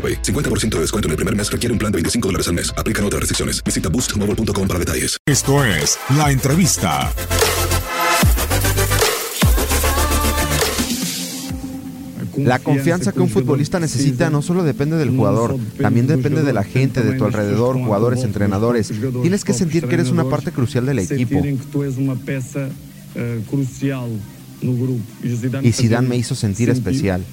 AroPay. 50% de descuento en el primer mes requiere un plan de 25 dólares al mes. Aplican otras restricciones. Visita boostmobile.com para detalles. Esto es La Entrevista. La confianza que un futbolista necesita no solo depende del jugador, también depende de la gente, de tu alrededor, jugadores, entrenadores. Tienes que sentir que eres una parte crucial del equipo. Y Zidane me hizo sentir especial.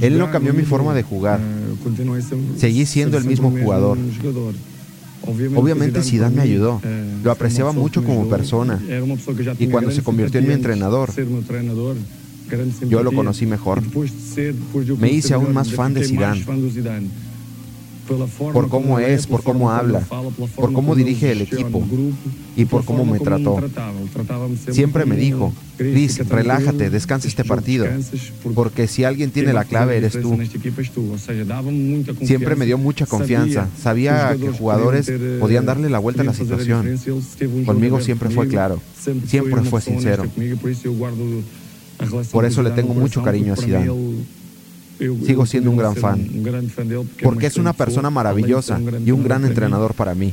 Él no cambió mi forma de jugar. Seguí siendo el mismo jugador. Obviamente Zidane me ayudó. Lo apreciaba mucho como persona. Y cuando se convirtió en mi entrenador, yo lo conocí mejor. Me hice aún más fan de Zidane. Por cómo es, por cómo habla, por cómo dirige el equipo y por cómo me trató. Siempre me dijo, Chris, relájate, descansa este partido, porque si alguien tiene la clave eres tú. Siempre me dio mucha confianza, sabía que jugadores podían darle la vuelta a la situación. Conmigo siempre fue claro, siempre fue sincero. Por eso le tengo mucho cariño a Zidane. Sigo siendo un gran fan, porque es una persona maravillosa y un gran entrenador para mí.